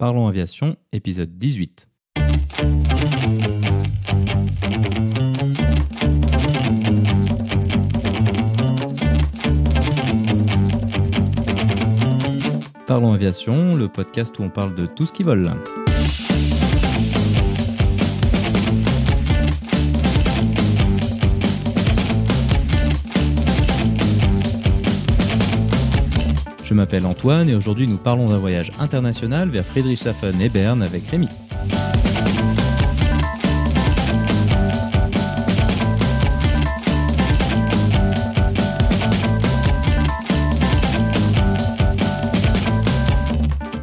Parlons Aviation, épisode 18. Parlons Aviation, le podcast où on parle de tout ce qui vole. M'appelle Antoine et aujourd'hui nous parlons d'un voyage international vers Friedrichshafen et Berne avec Rémi.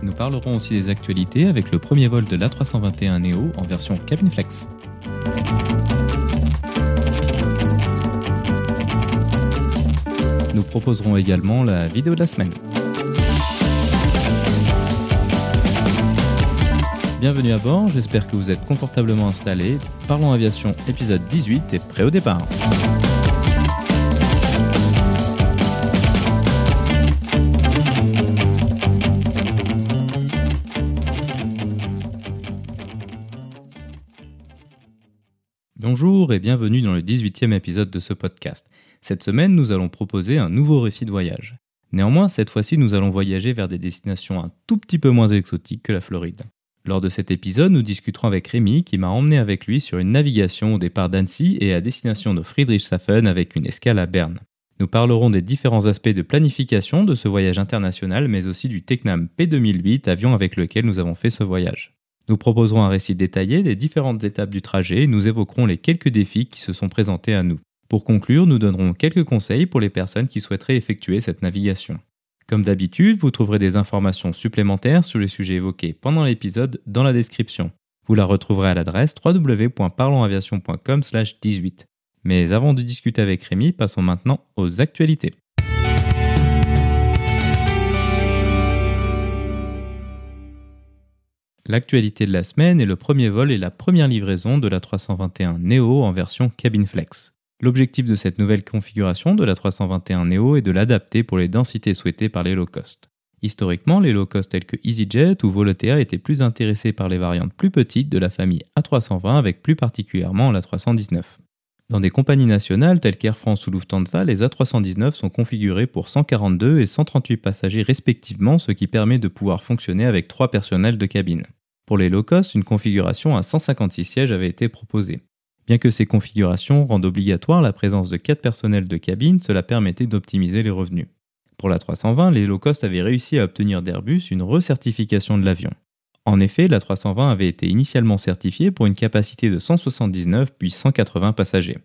Nous parlerons aussi des actualités avec le premier vol de l'A321 Neo en version cabin flex. Nous proposerons également la vidéo de la semaine. Bienvenue à bord, j'espère que vous êtes confortablement installés. Parlons aviation épisode 18 et prêt au départ. Bonjour et bienvenue dans le 18e épisode de ce podcast. Cette semaine, nous allons proposer un nouveau récit de voyage. Néanmoins, cette fois-ci, nous allons voyager vers des destinations un tout petit peu moins exotiques que la Floride. Lors de cet épisode, nous discuterons avec Rémi qui m'a emmené avec lui sur une navigation au départ d'Annecy et à destination de Friedrichshafen avec une escale à Berne. Nous parlerons des différents aspects de planification de ce voyage international, mais aussi du Tecnam P2008, avion avec lequel nous avons fait ce voyage. Nous proposerons un récit détaillé des différentes étapes du trajet et nous évoquerons les quelques défis qui se sont présentés à nous. Pour conclure, nous donnerons quelques conseils pour les personnes qui souhaiteraient effectuer cette navigation. Comme d'habitude, vous trouverez des informations supplémentaires sur les sujets évoqués pendant l'épisode dans la description. Vous la retrouverez à l'adresse www.parlonsaviation.com/18. Mais avant de discuter avec Rémi, passons maintenant aux actualités. L'actualité de la semaine est le premier vol et la première livraison de la 321 Neo en version cabin flex. L'objectif de cette nouvelle configuration de la 321 Neo est de l'adapter pour les densités souhaitées par les low cost. Historiquement, les low cost tels que EasyJet ou Volotea étaient plus intéressés par les variantes plus petites de la famille A320 avec plus particulièrement la 319. Dans des compagnies nationales telles qu'Air France ou Lufthansa, les A319 sont configurés pour 142 et 138 passagers respectivement, ce qui permet de pouvoir fonctionner avec 3 personnels de cabine. Pour les low cost, une configuration à 156 sièges avait été proposée. Bien que ces configurations rendent obligatoire la présence de 4 personnels de cabine, cela permettait d'optimiser les revenus. Pour la 320, les low cost avaient réussi à obtenir d'Airbus une recertification de l'avion. En effet, la 320 avait été initialement certifiée pour une capacité de 179 puis 180 passagers.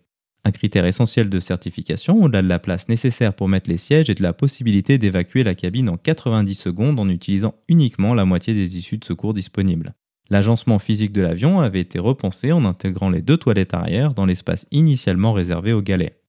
Un critère essentiel de certification, au-delà de la place nécessaire pour mettre les sièges, est de la possibilité d'évacuer la cabine en 90 secondes en utilisant uniquement la moitié des issues de secours disponibles. L'agencement physique de l'avion avait été repensé en intégrant les deux toilettes arrière dans l'espace initialement réservé aux galets.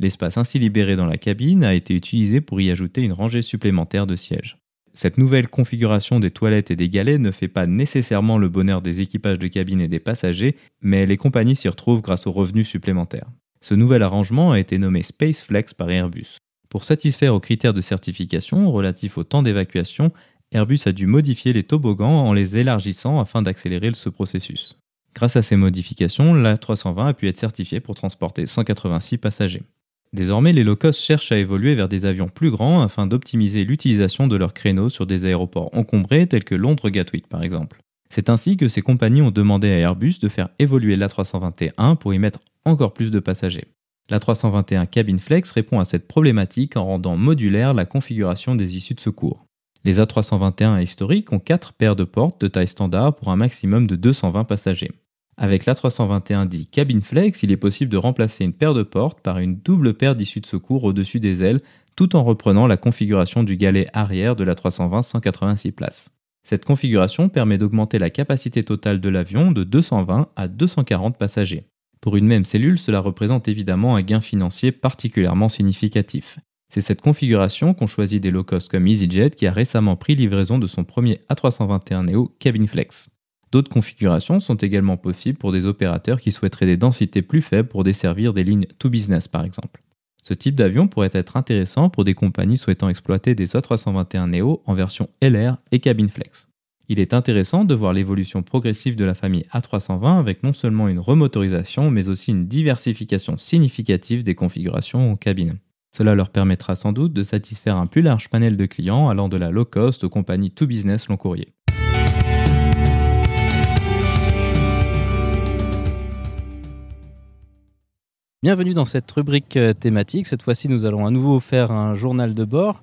L'espace ainsi libéré dans la cabine a été utilisé pour y ajouter une rangée supplémentaire de sièges. Cette nouvelle configuration des toilettes et des galets ne fait pas nécessairement le bonheur des équipages de cabine et des passagers, mais les compagnies s'y retrouvent grâce aux revenus supplémentaires. Ce nouvel arrangement a été nommé SpaceFlex par Airbus. Pour satisfaire aux critères de certification relatifs au temps d'évacuation, Airbus a dû modifier les toboggans en les élargissant afin d'accélérer ce processus. Grâce à ces modifications, l'A320 a pu être certifié pour transporter 186 passagers. Désormais, les low-cost cherchent à évoluer vers des avions plus grands afin d'optimiser l'utilisation de leurs créneaux sur des aéroports encombrés tels que Londres Gatwick par exemple. C'est ainsi que ces compagnies ont demandé à Airbus de faire évoluer l'A321 pour y mettre encore plus de passagers. L'A321 Cabin Flex répond à cette problématique en rendant modulaire la configuration des issues de secours. Les A321 historiques ont 4 paires de portes de taille standard pour un maximum de 220 passagers. Avec l'A321 dit Cabin Flex, il est possible de remplacer une paire de portes par une double paire d'issues de secours au-dessus des ailes, tout en reprenant la configuration du galet arrière de l'A320 186 places. Cette configuration permet d'augmenter la capacité totale de l'avion de 220 à 240 passagers. Pour une même cellule, cela représente évidemment un gain financier particulièrement significatif. C'est cette configuration qu'ont choisi des low-cost comme EasyJet qui a récemment pris livraison de son premier A321 Neo Cabin Flex. D'autres configurations sont également possibles pour des opérateurs qui souhaiteraient des densités plus faibles pour desservir des lignes to business par exemple. Ce type d'avion pourrait être intéressant pour des compagnies souhaitant exploiter des A321 Neo en version LR et Cabin Flex. Il est intéressant de voir l'évolution progressive de la famille A320 avec non seulement une remotorisation, mais aussi une diversification significative des configurations en cabine. Cela leur permettra sans doute de satisfaire un plus large panel de clients allant de la low cost aux compagnies to business long courrier. Bienvenue dans cette rubrique euh, thématique. Cette fois-ci, nous allons à nouveau faire un journal de bord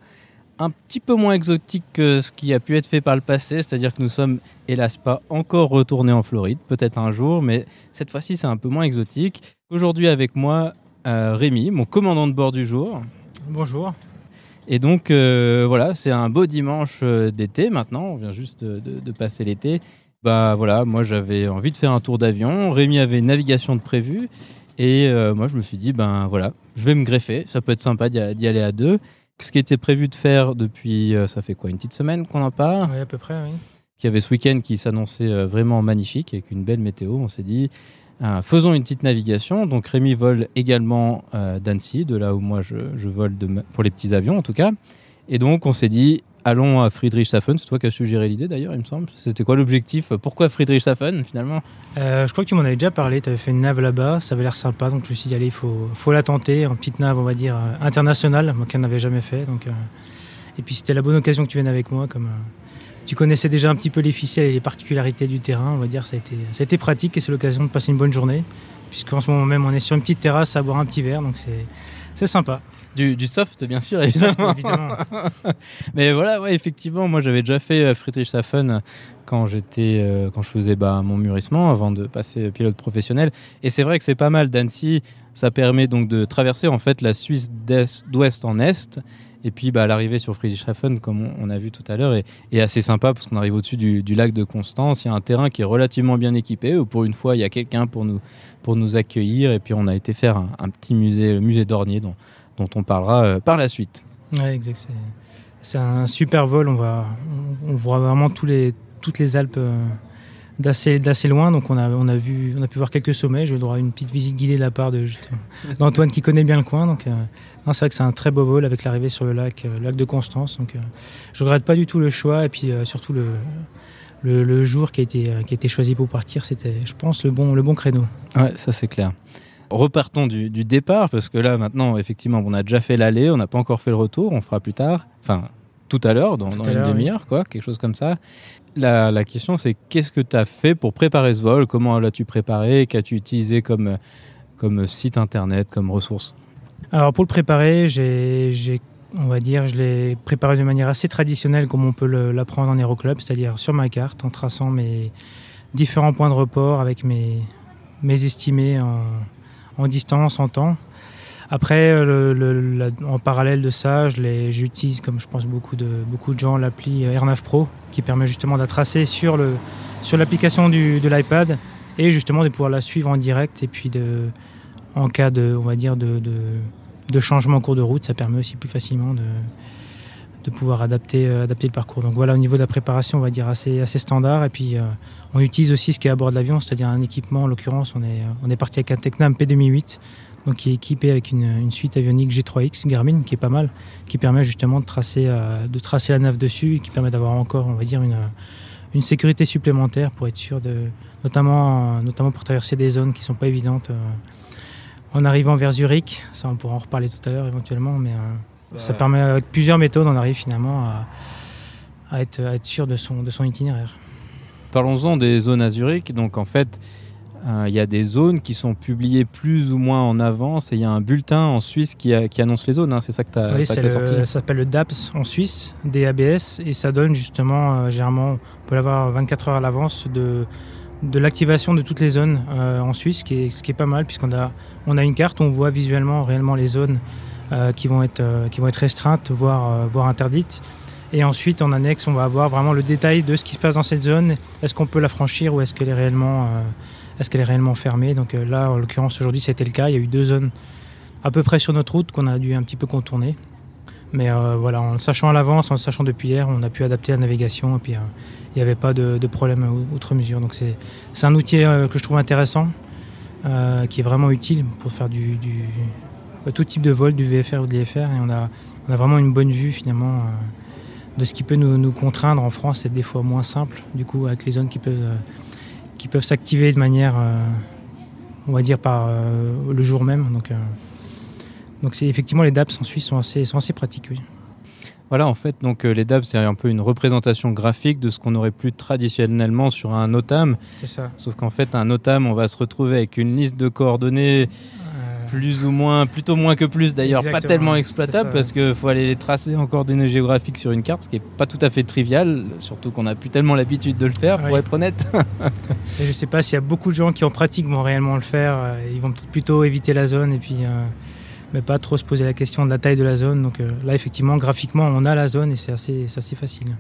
un petit peu moins exotique que ce qui a pu être fait par le passé, c'est-à-dire que nous sommes hélas pas encore retournés en Floride, peut-être un jour, mais cette fois-ci c'est un peu moins exotique. Aujourd'hui avec moi, Rémi, mon commandant de bord du jour. Bonjour. Et donc euh, voilà, c'est un beau dimanche d'été maintenant, on vient juste de, de passer l'été. Bah voilà, moi j'avais envie de faire un tour d'avion, Rémi avait une navigation de prévu, et euh, moi, je me suis dit, ben voilà, je vais me greffer. Ça peut être sympa d'y aller à deux. Ce qui était prévu de faire depuis, euh, ça fait quoi, une petite semaine qu'on en parle? Oui, à peu près, oui. Qui avait ce week-end qui s'annonçait euh, vraiment magnifique avec une belle météo. On s'est dit, faisons une petite navigation. Donc Rémi vole également d'Annecy, de là où moi je, vole pour les petits avions en tout cas. Et donc on s'est dit, allons à Friedrichshafen. C'est toi qui as suggéré l'idée d'ailleurs, il me semble. C'était quoi l'objectif? Pourquoi Friedrichshafen finalement? Euh, Je crois que tu m'en avais déjà parlé. Tu avais fait une nave là-bas, ça avait l'air sympa. Donc je me suis dit, allez, il faut, la tenter. Une petite nave, on va dire, euh, internationale, moi qui n'en avais jamais fait. Donc, euh, Et puis c'était la bonne occasion que tu viennes avec moi. Comme tu connaissais déjà un petit peu les ficelles et les particularités du terrain, on va dire, ça a été, ça a été pratique et c'est l'occasion de passer une bonne journée. Puisqu'en ce moment même, on est sur une petite terrasse à boire un petit verre. Donc c'est sympa. Du, soft, bien sûr, évidemment. Mais voilà, ouais, effectivement, moi j'avais déjà fait euh, Friedrichshafen quand j'étais, euh, quand je faisais bah, mon mûrissement avant de passer pilote professionnel. Et c'est vrai que c'est pas mal d'Annecy. Ça permet donc de traverser en fait la Suisse d'ouest en est. Et puis bah, l'arrivée sur Friedrichshafen, comme on, a vu tout à l'heure, est, assez sympa parce qu'on arrive au-dessus du, lac de Constance. Il y a un terrain qui est relativement bien équipé. Où pour une fois, il y a quelqu'un pour nous, pour nous accueillir. Et puis on a été faire un, petit musée, le musée d'Ornier, dont, dont on parlera euh, par la suite. Oui, exact. C'est un super vol. On, va, on, voit vraiment tous les, toutes les Alpes euh, d'assez loin. Donc on a, on, a vu, on a pu voir quelques sommets. J'ai eu droit à une petite visite guidée de la part d'Antoine qui connaît bien le coin. Donc euh, c'est vrai que c'est un très beau vol avec l'arrivée sur le lac, le lac de Constance. Donc je regrette pas du tout le choix et puis surtout le, le, jour qui a, été, qui a été choisi pour partir, c'était, je pense, le bon, le bon créneau. Ouais, ça c'est clair repartons du, départ, parce que là, maintenant, effectivement, on a déjà fait l'aller, on n'a pas encore fait le retour, on fera plus tard, enfin, tout à l'heure, dans, une demi-heure, quoi, quelque chose comme ça. La, question, c'est qu'est-ce que tu as fait pour préparer ce vol? Comment l'as-tu préparé? Qu'as-tu utilisé comme, site internet, comme ressource? Alors, pour le préparer, j'ai on va dire, je l'ai préparé de manière assez traditionnelle comme on peut l'apprendre en aéroclub, c'est-à-dire sur ma carte en traçant mes différents points de report avec mes, mes estimés en distance, en temps. Après, euh, en parallèle de ça, j'utilise, comme je pense beaucoup de, beaucoup de gens, l'appli R9 Pro, qui permet justement de tracer sur l'application de l'iPad et justement de pouvoir la suivre en direct. Et puis, de, en cas de, on va dire, de, de, changement en cours de route, ça permet aussi plus facilement de, de pouvoir adapter, euh, adapter le parcours. Donc voilà, au niveau de la préparation, on va dire assez, assez standard. Et puis, euh, on utilise aussi ce qui est à bord de l'avion, c'est-à-dire un équipement. En l'occurrence, on est, on est parti avec un Tecnam P2008, donc qui est équipé avec une, suite avionique G3X Garmin, qui est pas mal, qui permet justement de tracer, euh, de tracer la nave dessus, et qui permet d'avoir encore, on va dire, une, une sécurité supplémentaire pour être sûr de, notamment, notamment pour traverser des zones qui sont pas évidentes. en arrivant vers Zurich, ça on pourra en reparler tout à l'heure éventuellement, mais ça permet avec plusieurs méthodes, on arrive finalement à, à, être, à être, sûr de son, de son itinéraire. Parlons-en des zones à Zurich. Donc en fait, euh, il y a des zones qui sont publiées plus ou moins en avance et il y a un bulletin en Suisse qui, qui annonce les zones. Hein. C'est ça que tu as, oui, ça sorti Ça s'appelle le DAPS en Suisse, DABS, et ça donne justement, euh, généralement, on peut l'avoir 24 heures à l'avance de, de l'activation de toutes les zones euh, en Suisse, ce qui est, ce qui est pas mal puisqu'on a, on a une carte on voit visuellement réellement les zones qui, vont être, qui vont être restreintes, voire, voire interdites. Et ensuite, en annexe, on va avoir vraiment le détail de ce qui se passe dans cette zone. Est-ce qu'on peut la franchir ou est-ce qu'elle est réellement, euh, est-ce qu'elle est réellement fermée? Donc euh, là, en l'occurrence, aujourd'hui, c'était le cas. Il y a eu deux zones à peu près sur notre route qu'on a dû un petit peu contourner. Mais euh, voilà, en le sachant à l'avance, en le sachant depuis hier, on a pu adapter la navigation et puis il n'y avait pas de, problème outre mesure. Donc c'est, un outil que je trouve intéressant, qui est vraiment utile pour faire du, tout type de vol, du VFR ou de l'IFR. Et on a, on a vraiment une bonne vue finalement de ce qui peut nous, contraindre en France, c'est des fois moins simple, du coup, avec les zones qui peuvent, euh, qui peuvent s'activer de manière, euh, on va dire, par euh, le jour même. Donc, euh, donc c'est effectivement les DAPS en Suisse sont assez, sont assez pratiques. Oui. Voilà, en fait, donc les DAB, c'est un peu une représentation graphique de ce qu'on aurait plus traditionnellement sur un NOTAM. C'est ça. Sauf qu'en fait, un NOTAM, on va se retrouver avec une liste de coordonnées plus ou moins, plutôt moins que plus d'ailleurs, pas tellement exploitable parce qu'il faut aller les tracer en coordonnées géographiques sur une carte, ce qui est pas tout à fait trivial, surtout qu'on n'a plus tellement l'habitude de le faire, pour Oui. être honnête. Et je ne sais pas s'il y a beaucoup de gens qui en pratique vont réellement le faire. euh, Ils vont peut-être plutôt éviter la zone et puis euh, mais pas trop se poser la question de la taille de la zone. Donc euh, là, effectivement, graphiquement, on a la zone et c'est assez, c'est assez facile.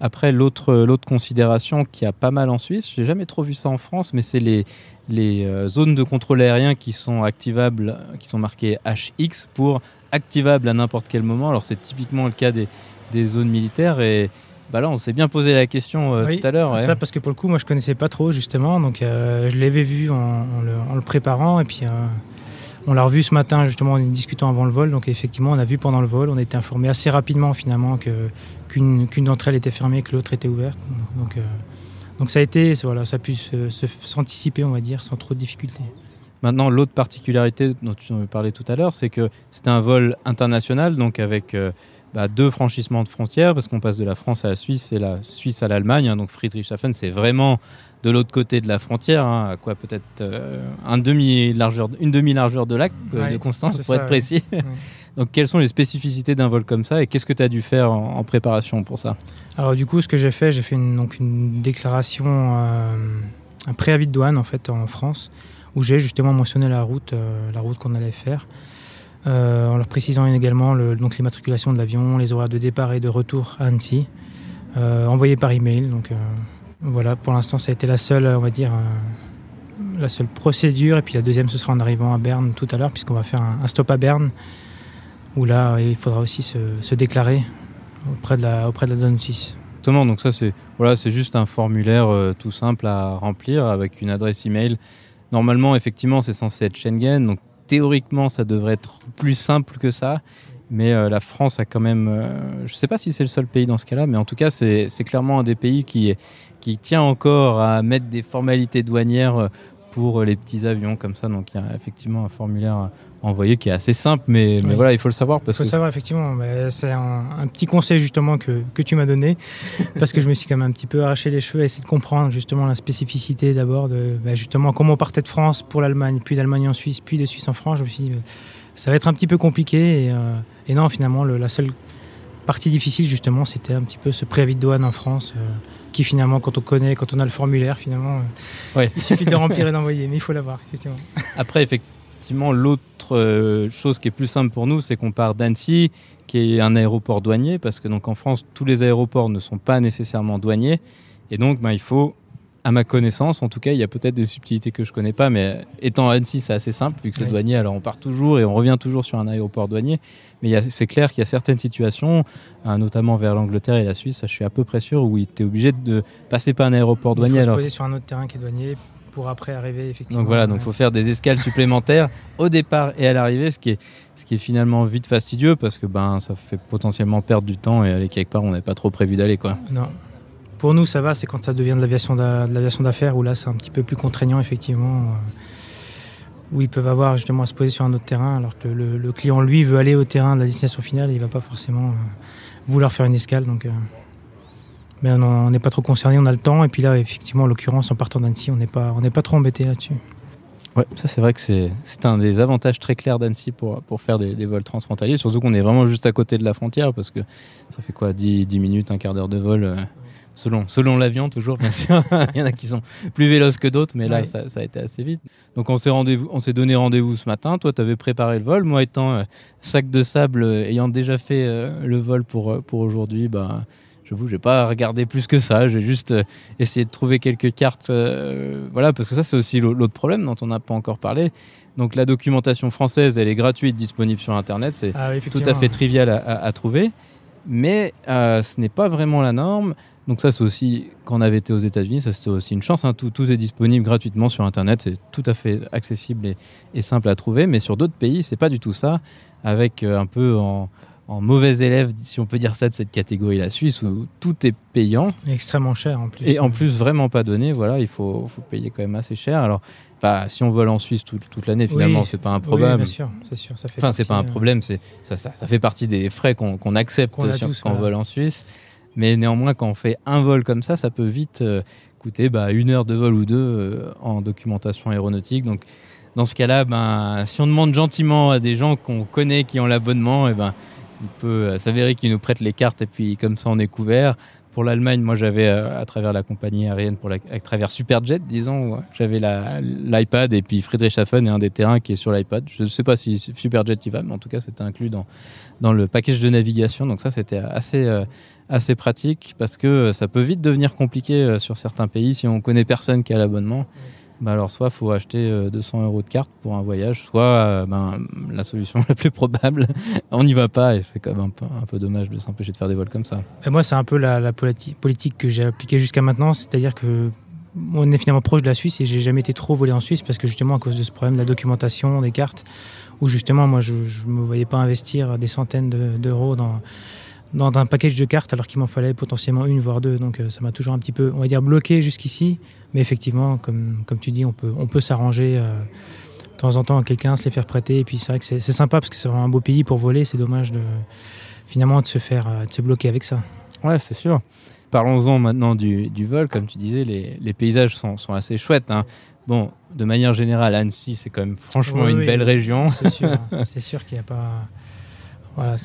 Après, l'autre l'autre considération qui a pas mal en Suisse, j'ai jamais trop vu ça en France, mais c'est les, les euh, zones de contrôle aérien qui sont activables, qui sont marquées HX pour activables à n'importe quel moment. Alors c'est typiquement le cas des, des zones militaires et bah là on s'est bien posé la question euh, Oui, tout à l'heure. ouais. Ça, parce que pour le coup, moi, je connaissais pas trop, justement. Donc, euh, je l'avais vu en, en le, en le préparant. Et puis, euh, on l'a revu ce matin, justement, en discutant avant le vol. Donc, effectivement, on a vu pendant le vol. On a été informé assez rapidement, finalement, que, qu'une, d'entre elles était fermée, que l'autre était ouverte. Donc, euh, donc ça a été, voilà, ça a pu s'anticiper, on va dire, sans trop de difficultés. Maintenant, l'autre particularité dont tu en parlais tout à l'heure, c'est que c'était un vol international, donc avec euh, bah, deux franchissements de frontières, parce qu'on passe de la France à la Suisse et la Suisse à l'Allemagne. hein. donc Friedrichshafen, c'est vraiment de l'autre côté de la frontière, hein, à quoi peut-être euh, un demi largeur, une demi-largeur de lac euh, Ouais, de Constance, c'est pour ça, être précis. Ouais. Donc, quelles sont les spécificités d'un vol comme ça et qu'est-ce que tu as dû faire en, préparation pour ça? Alors du coup, ce que j'ai fait, j'ai fait une, donc une déclaration, euh, un préavis de douane en fait en France, où j'ai justement mentionné la route, euh, la route qu'on allait faire, euh, en leur précisant également le, donc l'immatriculation de l'avion, les horaires de départ et de retour à Annecy, envoyé par email. Donc voilà, pour l'instant, ça a été la seule, on va dire, la seule procédure. Et puis la deuxième, ce sera en arrivant à Berne tout à l'heure, puisqu'on va faire un stop à Berne, où là, il faudra aussi se, déclarer auprès de la, auprès de la douane suisse. Exactement, donc ça c'est voilà, juste un formulaire euh, tout simple à remplir avec une adresse email. Normalement, effectivement, c'est censé être Schengen, donc théoriquement ça devrait être plus simple que ça. Mais euh, la France a quand même, euh, je ne sais pas si c'est le seul pays dans ce cas-là, mais en tout cas c'est clairement un des pays qui, qui tient encore à mettre des formalités douanières pour les petits avions comme ça. Donc il y a effectivement un formulaire envoyé qui est assez simple, mais, mais voilà, il faut le savoir Il faut que savoir effectivement, mais c'est un, un petit conseil justement que, que tu m'as donné, parce que je me suis quand même un petit peu arraché les cheveux à essayer de comprendre justement la spécificité d'abord de bah, justement comment on partait de France pour l'Allemagne, puis d'Allemagne en Suisse, puis de Suisse en France. Je me suis dit, euh, ça va être un petit peu compliqué, et, euh, et non, finalement, le- la seule partie difficile justement, c'était un petit peu ce préavis de douane en France, euh, qui finalement, quand on connaît, quand on a le formulaire, finalement, euh, Ouais. il suffit de le remplir et d'envoyer, mais il faut l'avoir, effectivement. Après, effectivement, l'autre euh, chose qui est plus simple pour nous, c'est qu'on part d'Annecy, qui est un aéroport douanier, parce que donc en France, tous les aéroports ne sont pas nécessairement douaniers, et donc ben, il faut, à ma connaissance, en tout cas, il y a peut-être des subtilités que je connais pas, mais étant à Annecy, c'est assez simple vu que c'est Oui. douanier, alors on part toujours et on revient toujours sur un aéroport douanier. Mais c'est clair qu'il y a certaines situations, hein, notamment vers l'Angleterre et la Suisse, ça, je suis à peu près sûr, où tu es obligé de passer par un aéroport douanier. il faut alors se poser sur un autre terrain qui est douanier pour après arriver effectivement. donc voilà, donc faut faire des escales supplémentaires au départ et à l'arrivée, ce qui est ce qui est finalement vite fastidieux parce que ben ça fait potentiellement perdre du temps et aller quelque part où on n'avait pas trop prévu d'aller quoi. Non. Pour nous, ça va, c'est quand ça devient de l'aviation d'affaires où là, c'est un petit peu plus contraignant, effectivement. euh, Où ils peuvent avoir justement à se poser sur un autre terrain, alors que le, le client, lui, veut aller au terrain de la destination finale et il va pas forcément euh, vouloir faire une escale. Donc, euh, Mais on n'est pas trop concerné, on a le temps. Et puis là, effectivement, en l'occurrence, en partant d'Annecy, on n'est pas, on pas trop embêté là-dessus. Ouais, ça c'est vrai que c'est un des avantages très clairs d'Annecy pour, pour faire des, des vols transfrontaliers, surtout qu'on est vraiment juste à côté de la frontière parce que ça fait quoi 10, 10 minutes, un quart d'heure de vol euh, selon, selon l'avion toujours bien sûr. Il y en a qui sont plus véloces que d'autres, mais là Ouais. ça, ça a été assez vite. Donc on s'est donné rendez-vous ce matin, toi tu avais préparé le vol, moi étant euh, sac de sable, euh, ayant déjà fait le vol pour, pour aujourd'hui, bah, je vous, j'ai pas regardé plus que ça. J'ai juste euh, essayé de trouver quelques cartes. euh, voilà, parce que ça, c'est aussi l'au- l'autre problème dont on n'a pas encore parlé. Donc, la documentation française, elle est gratuite, disponible sur Internet. C'est Ah, tout à fait trivial à, à- à trouver. Mais euh, ce n'est pas vraiment la norme. Donc, ça, c'est aussi, quand on avait été aux États-Unis, ça, c'est aussi une chance. hein. Tout, tout est disponible gratuitement sur Internet. C'est tout à fait accessible et, et simple à trouver. Mais sur d'autres pays, c'est pas du tout ça. Avec euh, un peu en en mauvais élève, si on peut dire ça, de cette catégorie, la Suisse, où tout est payant. Extrêmement cher en plus. Et en plus, vraiment pas donné. Voilà, il faut, faut payer quand même assez cher. Alors, bah, si on vole en Suisse toute, toute l'année, finalement, Oui, c'est pas Oui, improbable. bien sûr, c'est sûr. Ça fait Enfin, c'est pas un euh, problème, c'est ça, ça, ça fait partie des frais qu'on accepte sur- tous, quand on vole en Suisse. Mais néanmoins, quand on fait un vol comme ça, ça peut vite euh, coûter bah, une heure de vol ou deux euh, en documentation aéronautique. Donc, dans ce cas-là, ben, si on demande gentiment à des gens qu'on connaît qui ont l'abonnement, et ben, il peut euh, s'avérer qu'ils nous prêtent les cartes et puis comme ça, on est couvert. Pour l'Allemagne, moi, j'avais euh, à travers la compagnie aérienne, pour à travers Superjet, disons, j'avais l'iPad et puis Friedrichshafen est un des terrains qui est sur l'iPad. Je ne sais pas si Superjet y va, mais en tout cas, c'était inclus dans, le package de navigation. Donc ça, c'était assez, euh, pratique parce que ça peut vite devenir compliqué sur certains pays si on connaît personne qui a l'abonnement. Bah alors soit faut acheter euh, 200 euros de carte pour un voyage, soit euh, ben, la solution la plus probable, on n'y va pas et c'est quand même un peu, un peu dommage de s'empêcher de faire des vols comme ça. Moi, c'est un peu la, la politi- politique que j'ai appliquée jusqu'à maintenant, c'est-à-dire que on est finalement proche de la Suisse et j'ai jamais été trop volé en Suisse parce que justement à cause de ce problème de la documentation, des cartes, où justement moi je ne me voyais pas investir des centaines de- d'euros dans, dans un package de cartes alors qu'il m'en fallait potentiellement une voire deux. Donc euh, ça m'a toujours un petit peu, on va dire, bloqué jusqu'ici. Mais effectivement, comme, comme tu dis, on peut, on peut s'arranger. euh, de temps en temps à quelqu'un, se les faire prêter. Et puis c'est vrai que c'est sympa parce que c'est vraiment un beau pays pour voler. C'est dommage de finalement de se faire euh, de se bloquer avec ça. Ouais, c'est sûr. Parlons-en maintenant du, du vol. Comme tu disais, les, les paysages sont, sont assez chouettes. hein. Bon, de manière générale, Annecy, c'est quand même franchement Oui, une oui. belle région. C'est sûr, hein. c'est sûr qu'il n'y a pas. Voilà,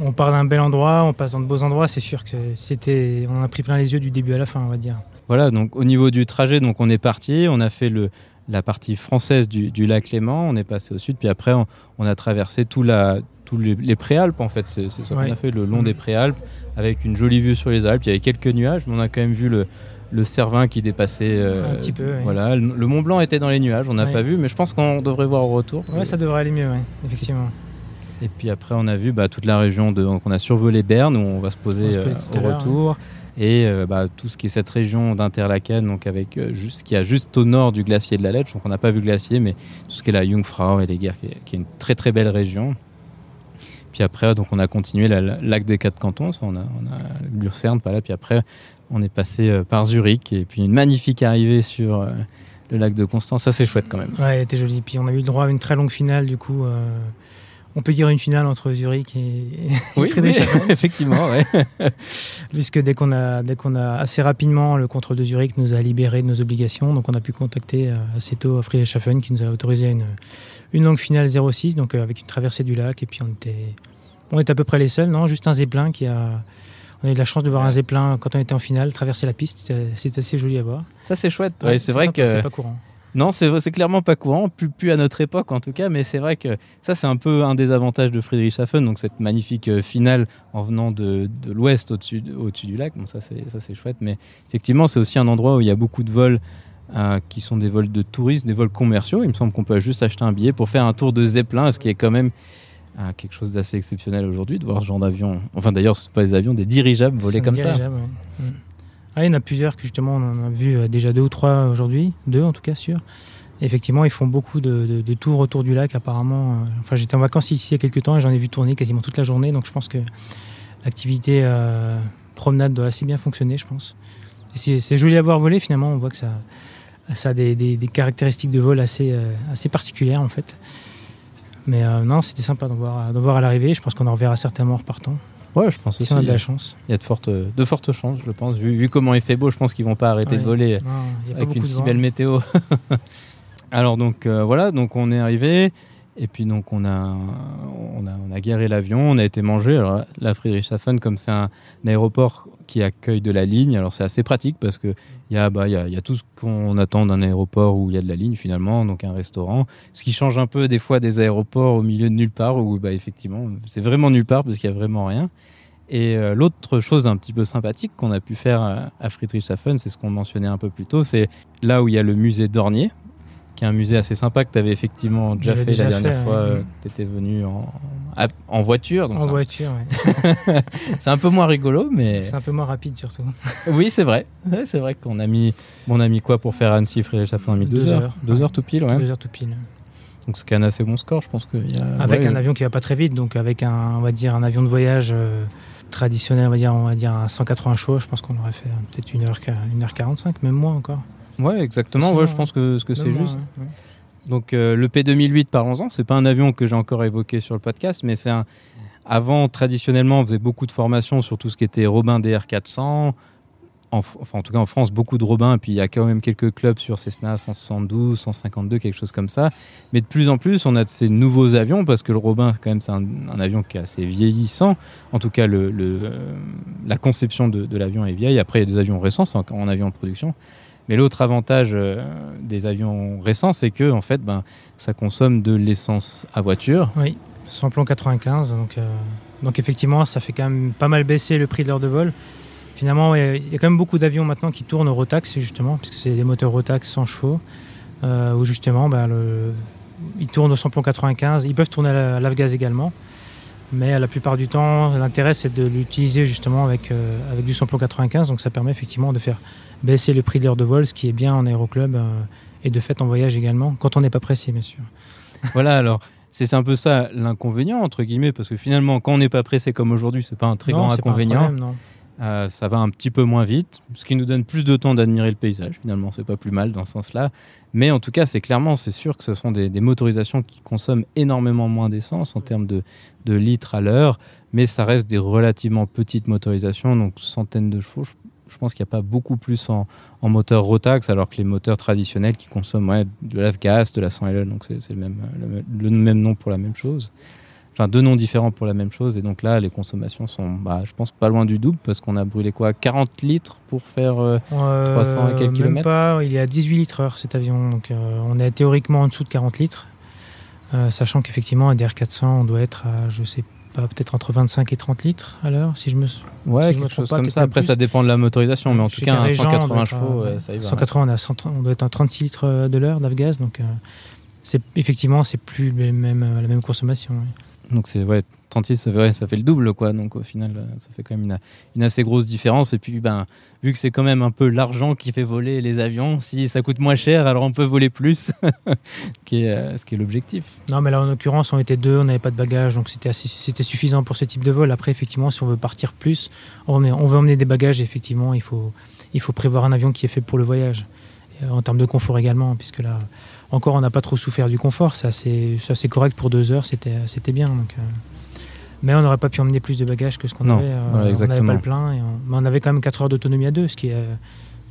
on part d'un bel endroit, on passe dans de beaux endroits. C'est sûr que c'était, on a pris plein les yeux du début à la fin, on va dire. Voilà, donc au niveau du trajet, donc on est parti, on a fait le, la partie française du, du lac Léman, on est passé au sud, puis après on, on a traversé tout la, tous les, les préalpes en fait, c'est ça Ouais. qu'on a fait le long des préalpes, avec une jolie vue sur les Alpes, il y avait quelques nuages, mais on a quand même vu le, le Cervin qui dépassait. euh, Un petit peu. Voilà, le, le Mont Blanc était dans les nuages, on n'a Ouais. pas vu, mais je pense qu'on devrait voir au retour. Ouais, ça devrait aller mieux, ouais, effectivement. Et puis après, on a vu bah, toute la région de. Donc on a survolé Berne où on va se poser, va se euh, poser tout à au retour. Et euh, bah, tout ce qui est cette région d'Interlaken, donc avec euh, juste, qui a juste au nord du glacier de la Letsch. Donc on n'a pas vu le glacier, mais tout ce qui est la Jungfrau et les guerres, qui est, qui est une très très belle région. Puis après, donc on a continué le lac des Quatre Cantons, ça, on a, on a Lucerne, pas là. Puis après, on est passé euh, par Zurich et puis une magnifique arrivée sur euh, le lac de Constance. Ça, c'est chouette quand même. Ouais, elle était jolie. Puis on a eu le droit à une très longue finale, du coup. euh, on peut dire une finale entre Zurich et, Oui, Friedrichshafen. effectivement, ouais. puisque dès qu'on a, dès qu'on a assez rapidement le contrôle de Zurich nous a libérés de nos obligations, donc on a pu contacter euh, assez tôt Friedrichshafen qui nous a autorisé une, une longue finale 06, donc euh, avec une traversée du lac, et puis on était, on était à peu près les seuls, non? Juste un zeppelin qui a, on a eu de la chance de voir un zeppelin quand on était en finale traverser la piste, c'était- c'était assez joli à voir. Ça, c'est chouette. Ouais, c'est vrai sympa, que. c'est pas courant. Non, c'est clairement pas courant, plus, plus à notre époque en tout cas, mais c'est vrai que ça c'est un peu un des avantages de Friedrichshafen, donc cette magnifique euh, finale en venant de, de l'ouest au-dessus au du lac, bon ça c'est chouette, mais effectivement c'est aussi un endroit où il y a beaucoup de vols euh, qui sont des vols de touristes, des vols commerciaux, il me semble qu'on peut juste acheter un billet pour faire un tour de Zeppelin, ce qui est quand même euh, quelque chose d'assez exceptionnel aujourd'hui de voir ce genre d'avion, enfin d'ailleurs c'est pas des avions, des dirigeables voler C'est comme ça. ouais. Ah, il y en a plusieurs que justement on en a vu euh, déjà deux ou trois aujourd'hui, deux en tout cas sûr. Effectivement, ils font beaucoup de, de- tours autour du lac apparemment. euh, Enfin, j'étais en vacances ici il y a quelques temps et j'en ai vu tourner quasiment toute la journée, donc je pense que l'activité euh, promenade doit assez bien fonctionner, je pense. C'est joli à voir voler finalement, on voit que ça, a des, des- caractéristiques de vol assez, assez particulières en fait. Mais non, c'était sympa d'en voir, voir à l'arrivée. Je pense qu'on en reverra certainement en repartant, Ouais, je pense aussi. si on a de la chance. Il y a de fortes, de fortes chances, je pense. Vu, vu comment il fait beau, je pense qu'ils vont pas arrêter de voler Non, avec une si belle météo. Alors donc euh, voilà, donc on est arrivé et puis donc on a on a, garé l'avion, on a été manger. Alors là, la Friedrichshafen, comme c'est un, aéroport qui accueille de la ligne, alors c'est assez pratique parce que il y a bah y y a tout ce qu'on attend d'un aéroport où il y a de la ligne finalement, donc un restaurant. Ce qui change un peu des fois des aéroports au milieu de nulle part où bah effectivement c'est vraiment nulle part parce qu'il y a vraiment rien. Et euh, l'autre chose un petit peu sympathique qu'on a pu faire à Friedrichshafen, c'est ce qu'on mentionnait un peu plus tôt, c'est là où il y a le musée Dornier, qui est un musée assez sympa que tu avais effectivement déjà fait déjà la dernière fait, fois ouais. euh, que tu étais venu en, en voiture. donc En c'est un- voiture, ouais. c'est un peu moins rigolo, mais c'est un peu moins rapide surtout. oui, c'est vrai. Ouais, c'est vrai qu'on a mis, bon, on a mis quoi pour faire Annecy Friedrichshafen On a mis deux, Deux heures. heures. Deux Ouais. heures tout pile, ouais. Deux heures tout pile. Donc c'est un assez bon score, je pense que. avec un avion qui va pas très vite, donc avec un, on va dire un avion de voyage traditionnel, on va dire, on va dire un 180 chevaux, je pense qu'on aurait fait peut-être 1h45, même moins encore. Ouais, exactement. Ouais, je pense que, que c'est juste. Donc le P2008, parlons-en. C'est pas un avion que j'ai encore évoqué sur le podcast, mais c'est un, avant, traditionnellement, on faisait beaucoup de formations sur tout ce qui était Robin DR400. En, enfin, en tout cas, en France, beaucoup de Robin. Et puis, il y a quand même quelques clubs sur Cessna 172, 152, quelque chose comme ça. Mais de plus en plus, on a de ces nouveaux avions parce que le Robin, quand même, c'est un, avion qui est assez vieillissant. En tout cas, le, euh, la conception de, l'avion est vieille. Après, il y a des avions récents, c'est en, avion en production. Mais l'autre avantage euh, des avions récents, c'est que en fait, ben, ça consomme de l'essence à voiture. Oui plan 95. Donc, euh, donc effectivement, ça fait quand même pas mal baisser le prix de l'heure de vol. Finalement, il y a quand même beaucoup d'avions maintenant qui tournent au Rotax, justement, puisque c'est des moteurs Rotax 100 chevaux, euh, où justement, le, ils tournent au plan 95. Ils peuvent tourner à l'avgaz également. Mais la plupart du temps, l'intérêt, c'est de l'utiliser justement avec, euh, avec du plan 95. Donc ça permet effectivement de faire baisser le prix de l'heure de vol, ce qui est bien en aéroclub et de fait en voyage également, quand on n'est pas pressé, bien sûr. Voilà, alors c'est un peu ça l'inconvénient, entre guillemets, parce que finalement, quand on n'est pas pressé comme aujourd'hui, c'est pas un très grand inconvénient. Euh, ça va un petit peu moins vite, ce qui nous donne plus de temps d'admirer le paysage. Finalement, c'est pas plus mal dans ce sens-là. Mais en tout cas, c'est clairement, c'est sûr que ce sont des, motorisations qui consomment énormément moins d'essence en termes de, de litres à l'heure, mais ça reste des relativement petites motorisations, donc centaines de chevaux je pense qu'il n'y a pas beaucoup plus en, moteur Rotax, alors que les moteurs traditionnels qui consomment de l'avgas, de la 100 LE, donc c'est le même, le, même nom pour la même chose. Enfin, deux noms différents pour la même chose. Et donc là, les consommations sont, bah, je pense, pas loin du double parce qu'on a brûlé quoi 40 litres pour faire 300 euh, et quelques kilomètres? pas, Il est à 18 litres heure cet avion. Donc euh, on est théoriquement en dessous de 40 litres. Euh, sachant qu'effectivement, un DR400, on doit être à, je sais peut-être entre 25 et 30 litres à l'heure, si je me Ouais, quelque chose comme ça. Après, ça dépend de la motorisation, mais en tout cas, un 180 chevaux, ça y va. 180, on, doit être à 36 litres euh, de l'heure d'avgaz, donc euh, c'est effectivement, c'est plus la même consommation. Donc c'est ouais, 36, ça fait, ça fait le double, quoi. Donc au final, euh, ça fait quand même une, assez grosse différence. Et puis, ben, vu que c'est quand même un peu l'argent qui fait voler les avions, si ça coûte moins cher, alors on peut voler plus, qui est, euh, ce qui est l'objectif. Non, mais là, en l'occurrence, on était deux, on n'avait pas de bagages, donc c'était, c'était suffisant pour ce type de vol. Après, effectivement, si on veut partir plus, on, on veut emmener des bagages, effectivement, il faut, prévoir un avion qui est fait pour le voyage. Euh, en termes de confort également, puisque là, encore, on n'a pas trop souffert du confort. C'est assez, correct pour deux heures, c'était, c'était bien. Donc, mais on n'aurait pas pu emmener plus de bagages que ce qu'on avait. Euh, on n'avait pas le plein. Et on... Mais on avait quand même 4 heures d'autonomie à deux, ce qui est,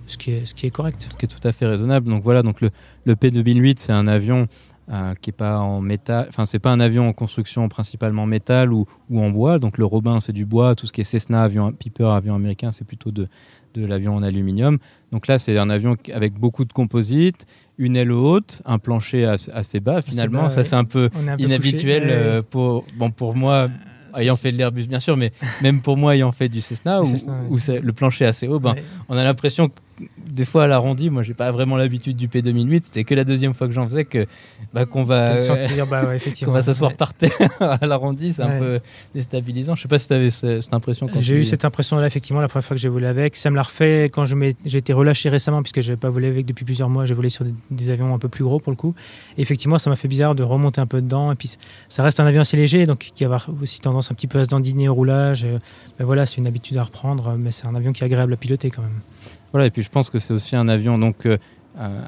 ce qui est, ce qui est correct. Ce qui est tout à fait raisonnable. Donc voilà, donc le, le P2008, c'est un avion euh, qui est pas en métal. Enfin, c'est pas un avion en construction principalement métal ou, ou en bois. Donc le Robin, c'est du bois. Tout ce qui est Cessna, avion Piper, avion américain, c'est plutôt de, de l'avion en aluminium. Donc là, c'est un avion avec beaucoup de composites, une aile haute, un plancher assez, bas. Finalement, ça c'est un peu inhabituel euh, pour, bon, pour moi ayant fait de l'Airbus bien sûr, mais même pour moi ayant fait du Cessna, où, le plancher est assez haut, ben, on a l'impression que des fois à l'arrondi, moi j'ai pas vraiment l'habitude du P2008, c'était que la deuxième fois que j'en faisais que bah, qu'on va bah qu'on va s'asseoir par terre à l'arrondi, c'est un peu déstabilisant. Je sais pas si tu avais cette impression J'ai eu cette impression là effectivement la première fois que j'ai volé avec, ça me l'a refait quand je j'ai été relâché récemment puisque je n'avais pas volé avec depuis plusieurs mois, j'ai volé sur des, avions un peu plus gros pour le coup. Et effectivement, ça m'a fait bizarre de remonter un peu dedans et puis ça reste un avion assez léger donc qui a aussi tendance un petit peu à se dandiner au roulage. Mais voilà, c'est une habitude à reprendre mais c'est un avion qui est agréable à piloter quand même. Voilà, et puis je pense que c'est aussi un avion donc euh,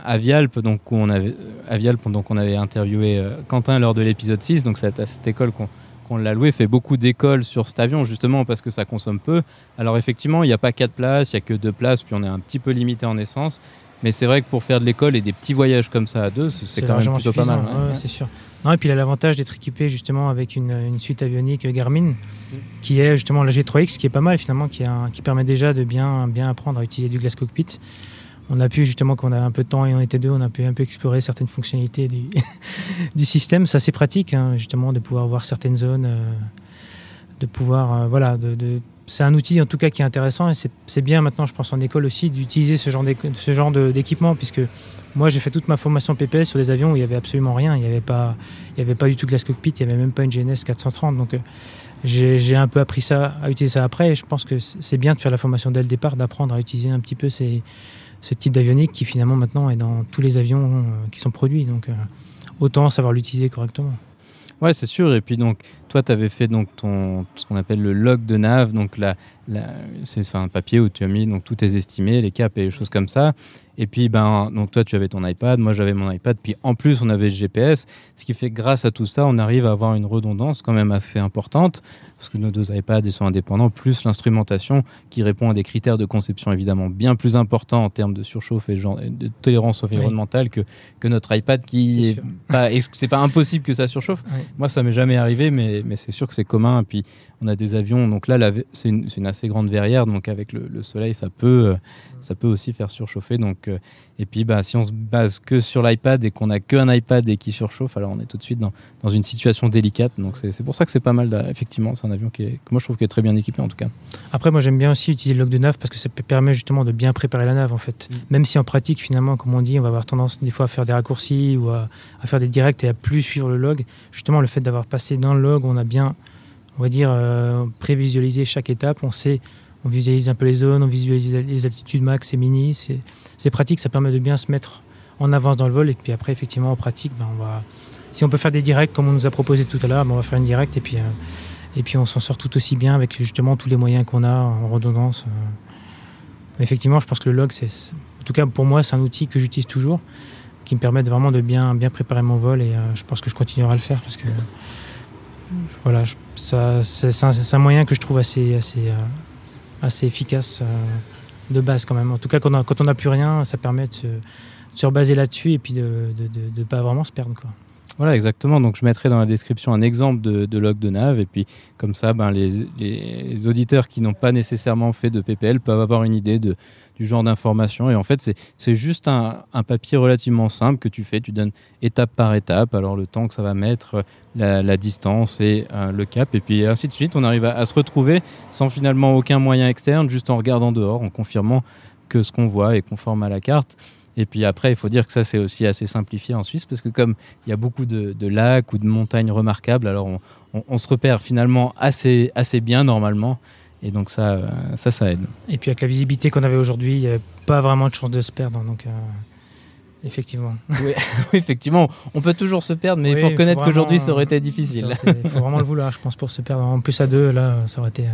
à Vialp, donc où on avait à Vialp, donc on avait interviewé euh, Quentin lors de l'épisode 6, donc c'est à cette école qu'on l'a loué, fait beaucoup d'écoles sur cet avion justement parce que ça consomme peu. Alors effectivement, il n'y a pas quatre places, il n'y a que deux places, puis on est un petit peu limité en essence. Mais c'est vrai que pour faire de l'école et des petits voyages comme ça à deux, c'est quand même plutôt pas mal. C'est sûr. Non, et puis il a l'avantage d'être équipé justement avec une, suite avionique Garmin, qui est justement la G3X, qui est pas mal finalement, qui, qui permet déjà de bien, bien apprendre à utiliser du glass cockpit. On a pu justement, quand on a un peu de temps et on était deux, on a pu un peu explorer certaines fonctionnalités du, du système. C'est assez pratique hein, justement de pouvoir voir certaines zones, euh, de pouvoir, euh, voilà, de, c'est un outil en tout cas qui est intéressant et c'est bien maintenant, je pense, en école aussi d'utiliser ce genre d'équipement puisque moi j'ai fait toute ma formation PPS sur des avions où il n'y avait absolument rien, il n'y avait, pas, il avait pas du tout de glace cockpit, il n'y avait même pas une GNS 430 donc euh, j'ai un peu appris ça, à utiliser ça après et je pense que c'est bien de faire la formation dès le départ, d'apprendre à utiliser un petit peu ces, ce type d'avionique qui finalement maintenant est dans tous les avions euh, qui sont produits. Donc euh, autant savoir l'utiliser correctement. Ouais, c'est sûr. Et puis donc, toi, tu avais fait donc ton ce qu'on appelle le log de nav. Donc là, c'est un papier où tu as mis donc tous tes estimés, les caps et les choses comme ça. Et puis, ben, donc toi, tu avais ton iPad, moi, j'avais mon iPad. Puis en plus, on avait le GPS, ce qui fait que grâce à tout ça, on arrive à avoir une redondance quand même assez importante parce que nos deux iPads ils sont indépendants, plus l'instrumentation qui répond à des critères de conception évidemment bien plus importants en termes de surchauffe et de tolérance environnementale que, que notre iPad qui est, pas, c'est pas impossible que ça surchauffe. Moi, ça m'est jamais arrivé, mais, mais c'est sûr que c'est commun. Et puis, on a des avions, donc là, c'est une, une, assez grande verrière, donc avec le, soleil, ça peut, euh, ça peut aussi faire surchauffer. Donc, euh, et puis, bah, si on se base que sur l'iPad et qu'on n'a qu'un iPad et qui surchauffe, alors on est tout de suite dans, dans une situation délicate. Donc, c'est pour ça que c'est pas mal, effectivement, c'est un avion qui est, que moi je trouve qu'il est très bien équipé en tout cas. Après, moi j'aime bien aussi utiliser le log de nav parce que ça permet justement de bien préparer la nav en fait. Mm. Même si en pratique, finalement, comme on dit, on va avoir tendance des fois à faire des raccourcis ou à, à faire des directs et à plus suivre le log, justement, le fait d'avoir passé dans le log, on a bien on va dire, euh, prévisualiser chaque étape. On sait, on visualise un peu les zones, on visualise les altitudes max et mini. C'est pratique, ça permet de bien se mettre en avance dans le vol. Et puis après, effectivement, en pratique, ben, si on peut faire des directs comme on nous a proposé tout à l'heure, ben, on va faire une direct et puis, euh, et puis on s'en sort tout aussi bien avec justement tous les moyens qu'on a en redondance. Euh. effectivement, je pense que le log, c'est, en tout cas pour moi, c'est un outil que j'utilise toujours, qui me permet vraiment de bien, bien préparer mon vol et je pense que je continuerai à le faire parce que voilà, c'est un, moyen que je trouve assez, assez, euh, assez efficace euh, de base quand même. En tout cas, quand on n'a plus rien, ça permet de se, rebaser là-dessus et puis de ne pas vraiment se perdre. Voilà, exactement. Donc, je mettrai dans la description un exemple de, log de nav. Et puis, comme ça, ben, les, auditeurs qui n'ont pas nécessairement fait de PPL peuvent avoir une idée du genre d'information. Et en fait, c'est juste un, papier relativement simple que tu fais. Tu donnes étape par étape. Alors, le temps que ça va mettre, la, distance et euh, le cap. Et puis, ainsi de suite. On arrive à, se retrouver sans finalement aucun moyen externe, juste en regardant dehors, en confirmant que ce qu'on voit est conforme à la carte. Et puis après, il faut dire que ça, c'est aussi assez simplifié en Suisse, parce que comme il y a beaucoup de, lacs ou de montagnes remarquables, alors on, se repère finalement assez, assez bien normalement. Et donc ça, euh, ça, ça aide. Et puis avec la visibilité qu'on avait aujourd'hui, il n'y avait pas vraiment de chance de se perdre. Donc, euh, effectivement. Oui, effectivement, on peut toujours se perdre, mais il faut reconnaître qu'aujourd'hui, ça aurait été difficile. Il faut vraiment le vouloir, je pense, pour se perdre. En plus à deux, là, ça aurait été, euh,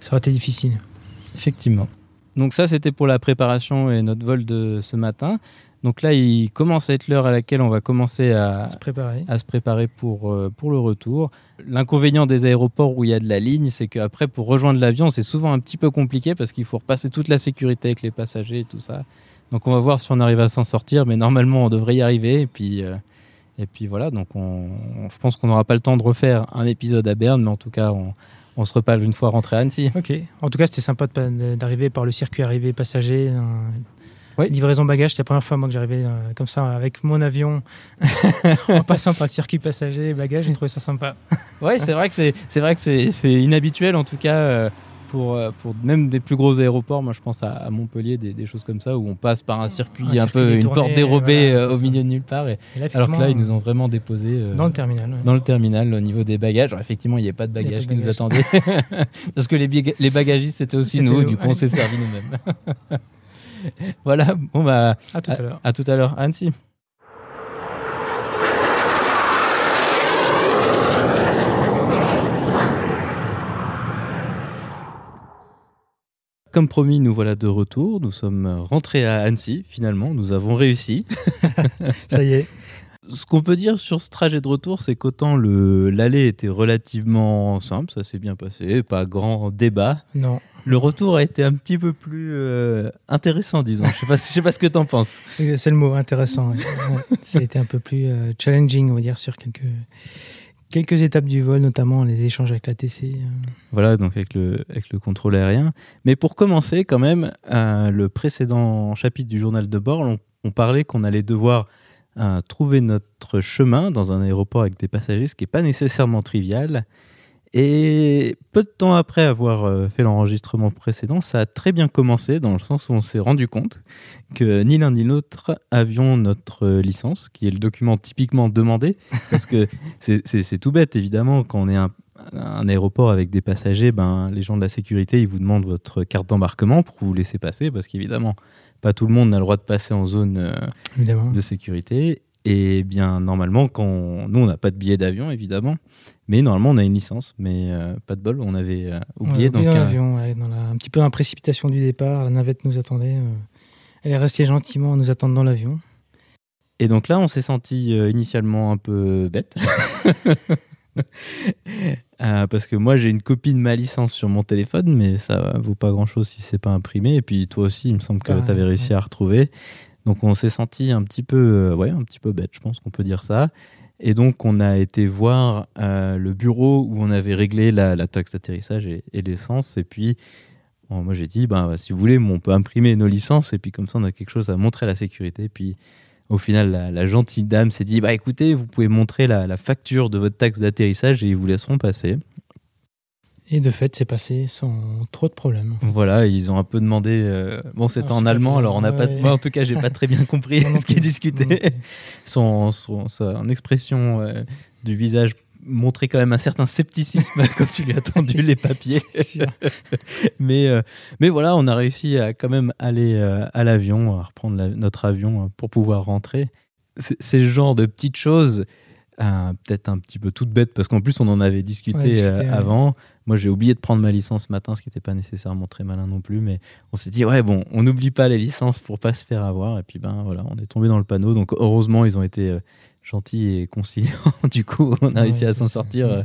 ça aurait été difficile. Effectivement. Donc ça, c'était pour la préparation et notre vol de ce matin. Donc là, il commence à être l'heure à laquelle on va commencer à se préparer, à se préparer pour, euh, pour le retour. L'inconvénient des aéroports où il y a de la ligne, c'est qu'après, pour rejoindre l'avion, c'est souvent un petit peu compliqué parce qu'il faut repasser toute la sécurité avec les passagers et tout ça. Donc on va voir si on arrive à s'en sortir, mais normalement, on devrait y arriver. Et puis, euh, et puis voilà, donc on, je pense qu'on n'aura pas le temps de refaire un épisode à Berne, mais en tout cas, on, on se reparle une fois rentré à Annecy. Ok. En tout cas, c'était sympa d'arriver par le circuit arrivé passager. Livraison bagage, c'était la première fois moi que j'arrivais euh, comme ça avec mon avion en passant par le circuit passager bagage. J'ai trouvé ça sympa. oui, c'est vrai que c'est vrai que c'est inhabituel en tout cas. Euh, pour, euh, pour même des plus gros aéroports, moi je pense à, Montpellier, des, choses comme ça, où on passe par un circuit un, peu, une porte dérobée euh, au milieu de nulle part. Et, alors que là, ils nous ont vraiment déposé euh, dans le terminal. Dans le terminal, au niveau des bagages. Alors, effectivement, il n'y avait pas de bagages qui nous attendaient. Parce que les, les bagagistes, c'était aussi nous, du coup, on s'est servi nous-mêmes. voilà, bon bah. À tout à, à l'heure. À tout à l'heure, Annecy. Comme promis, nous voilà de retour. Nous sommes rentrés à Annecy, finalement. Nous avons réussi. Ça y est. Ce qu'on peut dire sur ce trajet de retour, c'est qu'autant l'aller était relativement simple, ça s'est bien passé, pas grand débat. Non. Le retour a été un petit peu plus euh, intéressant, disons. Je ne sais, sais, pas ce que tu en penses. C'est le mot, intéressant. ça a été un peu plus euh, challenging, on va dire, sur quelques, quelques étapes du vol, notamment les échanges avec la TC. Euh. Voilà, donc avec le, avec le contrôle aérien. Mais pour commencer, quand même, euh, le précédent chapitre du journal de bord, on, parlait qu'on allait devoir euh, trouver notre chemin dans un aéroport avec des passagers, ce qui n'est pas nécessairement trivial. Et peu de temps après avoir euh, fait l'enregistrement précédent, ça a très bien commencé dans le sens où on s'est rendu compte que ni l'un ni l'autre avions notre euh, licence, qui est le document typiquement demandé, parce que c'est tout bête évidemment quand on est un, un aéroport avec des passagers, ben, les gens de la sécurité ils vous demandent votre carte d'embarquement pour vous laisser passer, parce qu'évidemment pas tout le monde n'a le droit de passer en zone euh, de sécurité. Et bien, normalement, quand nous, on n'a pas de billet d'avion, évidemment, mais normalement, on a une licence, mais euh, pas de bol, on avait euh, oublié. donc, dans l'avion, un petit peu dans la précipitation du départ, la navette nous attendait. Euh, elle est restée gentiment à nous attendre dans l'avion. Et donc là, on s'est senti initialement un peu bête. parce que moi, j'ai une copie de ma licence sur mon téléphone, mais ça vaut pas grand chose si c'est pas imprimé. Et puis toi aussi, il me semble que tu avais réussi à retrouver. Donc on s'est senti un petit peu, euh, ouais, un petit peu bête, je pense qu'on peut dire ça. Et donc on a été voir euh, le bureau où on avait réglé la, taxe d'atterrissage et, l'essence. Et puis moi j'ai dit, ben, si vous voulez, on peut imprimer nos licences et puis comme ça on a quelque chose à montrer à la sécurité. Puis au final, la, gentille dame s'est dit, bah écoutez, vous pouvez montrer la, la facture de votre taxe d'atterrissage et ils vous laisseront passer. Et de fait, c'est passé sans trop de problèmes. Voilà, ils ont un peu demandé. Euh, bon, c'était ah, en allemand, alors on n'a pas. Moi, en tout cas, j'ai pas très bien compris ce qui est discuté. Son, son, son, expression euh, du visage montrait quand même un certain scepticisme quand tu lui as tendu les papiers. mais, euh, mais voilà, on a réussi à quand même aller à l'avion, à reprendre notre avion pour pouvoir rentrer. C'est ce genre de petites choses peut-être un petit peu toute bête parce qu'en plus on en avait discuté, euh, avant. Moi j'ai oublié de prendre ma licence ce matin, ce qui n'était pas nécessairement très malin non plus, mais on s'est dit ouais bon, on n'oublie pas les licences pour pas se faire avoir et puis ben voilà, on est tombé dans le panneau. Donc heureusement ils ont été euh, gentils et conciliants. du coup on a réussi à s'en sortir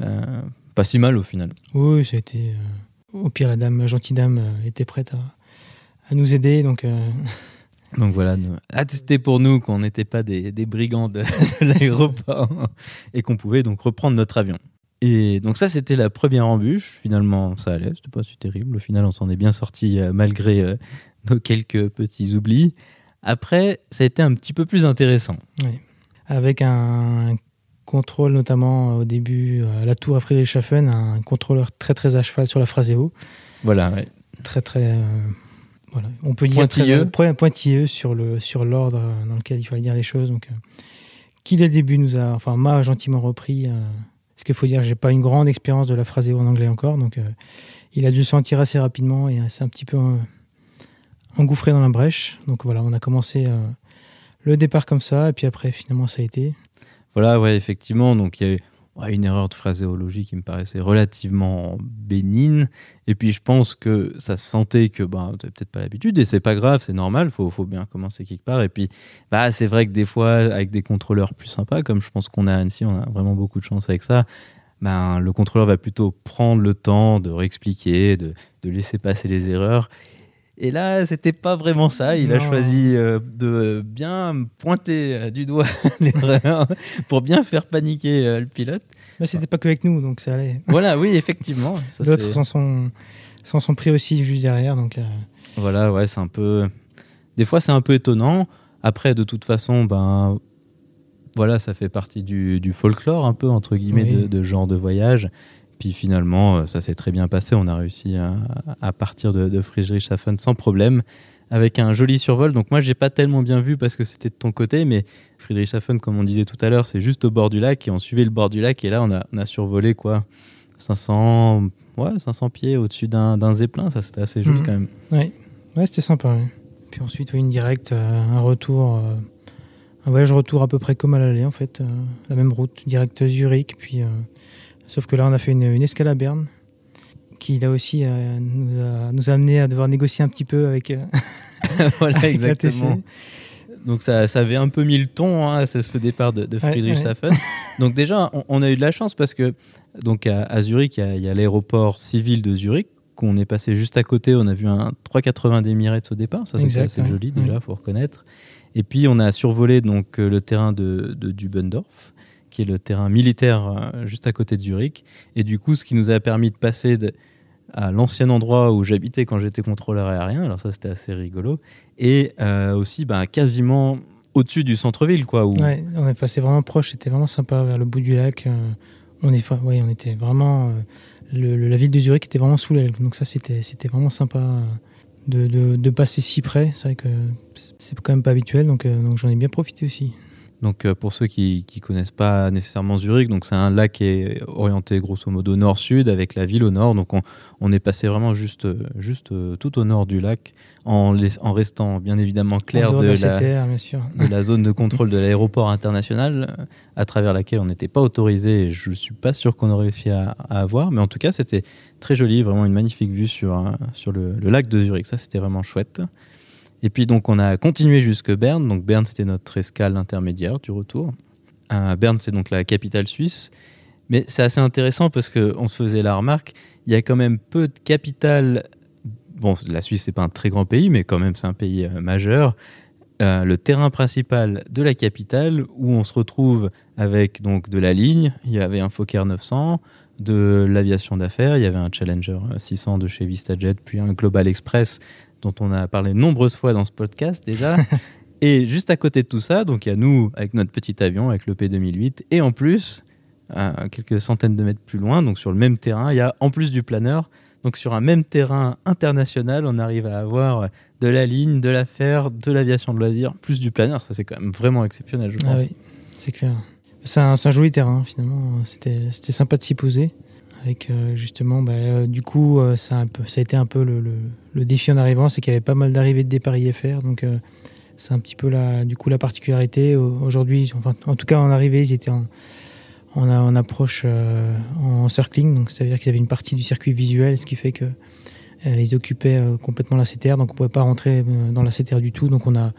euh, pas si mal au final. Oui, ça a été. au pire la dame, gentille dame, était prête à, à nous aider donc. Donc voilà, attester pour nous qu'on n'était pas des, brigands de, l'aéroport et qu'on pouvait donc reprendre notre avion. Et donc ça, c'était la première embûche. Finalement, ça allait, c'était pas si terrible. Au final, on s'en est bien sorti euh, malgré euh, nos quelques petits oublis. Après, ça a été un petit peu plus intéressant. Oui. Avec un contrôle, notamment au début à la tour à Friedrichshafen, un contrôleur très très à cheval sur la Phraseo. Voilà, ouais. Très très... Euh, on peut dire pointilleux, très, pointilleux sur le sur l'ordre dans lequel il fallait dire les choses. Donc, euh, qui dès le début nous a, enfin, m'a gentiment repris. Euh, ce qu'il faut dire, j'ai pas une grande expérience de la phrase en anglais encore, donc euh, il a dû se sentir assez rapidement et c'est un petit peu engouffré dans la brèche. Donc voilà, on a commencé le départ comme ça, et puis après finalement ça a été. Voilà, ouais, effectivement. Donc il y a eu une erreur de phraséologie qui me paraissait relativement bénigne. Et puis je pense que ça se sentait que bah, tu peut-être pas l'habitude et c'est pas grave, c'est normal, faut, faut, bien commencer quelque part. Et puis bah, c'est vrai que des fois, avec des contrôleurs plus sympas, comme je pense qu'on a à Annecy, on a vraiment beaucoup de chance avec ça. Ben, le contrôleur va plutôt prendre le temps de réexpliquer, de, de laisser passer les erreurs. Et là, c'était pas vraiment ça. Il a choisi euh, de bien pointer euh, du doigt l'erreur pour bien faire paniquer euh, le pilote. Mais c'était pas que avec nous, donc ça allait. Voilà, oui, effectivement. D'autres s'en sont, sont, pris aussi juste derrière. Donc, Voilà, ouais, c'est un peu. Des fois, c'est un peu étonnant. Après, de toute façon, ben. Voilà, ça fait partie du, folklore, un peu, entre guillemets, de, de genre de voyage. Puis finalement, euh, ça s'est très bien passé. On a réussi à, partir de, de Friedrichshafen sans problème, avec un joli survol. Donc moi, j'ai pas tellement bien vu parce que c'était de ton côté, mais Friedrichshafen, comme on disait tout à l'heure, c'est juste au bord du lac et on suivait le bord du lac et là, on a, on a survolé quoi 500, ouais, 500 pieds au-dessus d'un zeppelin. Ça, c'était assez joli mhm. quand même. Oui, ouais, c'était sympa. Puis ensuite, une directe, euh, un retour. Euh, un voyage retour à peu près comme à l'aller en fait, la même route, direct Zurich, puis Sauf que là, on a fait une, escale à Berne, qui là aussi euh, nous, a, amené à devoir négocier un petit peu avec. Euh, voilà, exactement. Donc ça, ça, avait un peu mis le ton, hein, ce départ de, de Friedrichshafen. Donc déjà, on, a eu de la chance parce que donc à, Zurich, il y a, l'aéroport civil de Zurich qu'on est passé juste à côté. On a vu un 380 d'Emirates au départ, ça c'est assez joli déjà, faut reconnaître. Et puis on a survolé donc le terrain de, de Dubendorf le terrain militaire euh, juste à côté de Zurich. Et du coup, ce qui nous a permis de passer à l'ancien endroit où j'habitais quand j'étais contrôleur aérien, alors ça c'était assez rigolo, et euh, aussi bah, quasiment au-dessus du centre-ville. quoi. On est passé vraiment proche, c'était vraiment sympa, vers le bout du lac. Euh, on, est, ouais, on était vraiment... la ville de Zurich était vraiment sous l'aile, donc ça c'était vraiment sympa. De, de, passer si près. C'est vrai que c'est quand même pas habituel, donc j'en ai bien profité aussi. Donc euh, pour ceux qui ne connaissent pas nécessairement Zurich, donc c'est un lac qui est orienté grosso modo nord-sud avec la ville au nord. Donc on, on est passé vraiment juste, juste euh, tout au nord du lac en, en restant bien évidemment clair de, la, de la zone de contrôle de l'aéroport international euh, à travers laquelle on n'était pas autorisé. Et je ne suis pas sûr qu'on aurait réussi à, à, avoir. Mais en tout cas c'était très joli, vraiment une magnifique vue sur, sur le, le lac de Zurich. Ça c'était vraiment chouette. Et puis donc on a continué jusque Berne. Donc Berne c'était notre escale intermédiaire du retour. Euh, Berne c'est donc la capitale suisse. Mais c'est assez intéressant parce qu'on se faisait la remarque, il y a quand même peu de capitales. Bon, la Suisse c'est pas un très grand pays, mais quand même c'est un pays euh, majeur. Euh, le terrain principal de la capitale où on se retrouve avec donc de la ligne, il y avait un Fokker 900, de l'aviation d'affaires, il y avait un Challenger 600 de chez VistaJet, puis un Global Express dont on a parlé nombreuses fois dans ce podcast déjà. et juste à côté de tout ça, donc il y a nous avec notre petit avion, avec le P2008, et en plus, à quelques centaines de mètres plus loin, donc sur le même terrain, il y a en plus du planeur. Donc sur un même terrain international, on arrive à avoir de la ligne, de l'affaire, de l'aviation de loisirs, plus du planeur. Ça c'est quand même vraiment exceptionnel, je ah pense. oui, c'est clair. C'est un, un, joli terrain finalement. C'était sympa de s'y poser avec euh, justement, bah, euh, du coup, euh, ça, a ça été un peu le, défi en arrivant, c'est qu'il y avait pas mal d'arrivées de départ IFR, donc c'est un petit peu la, du coup la particularité. Aujourd'hui, enfin, en tout cas en arrivée, ils étaient en, approche en circling, donc c'est-à-dire qu'ils avaient une partie du circuit visuel, ce qui fait que ils occupaient complètement la CTR, donc on pouvait pas rentrer dans la CTR du tout, donc on a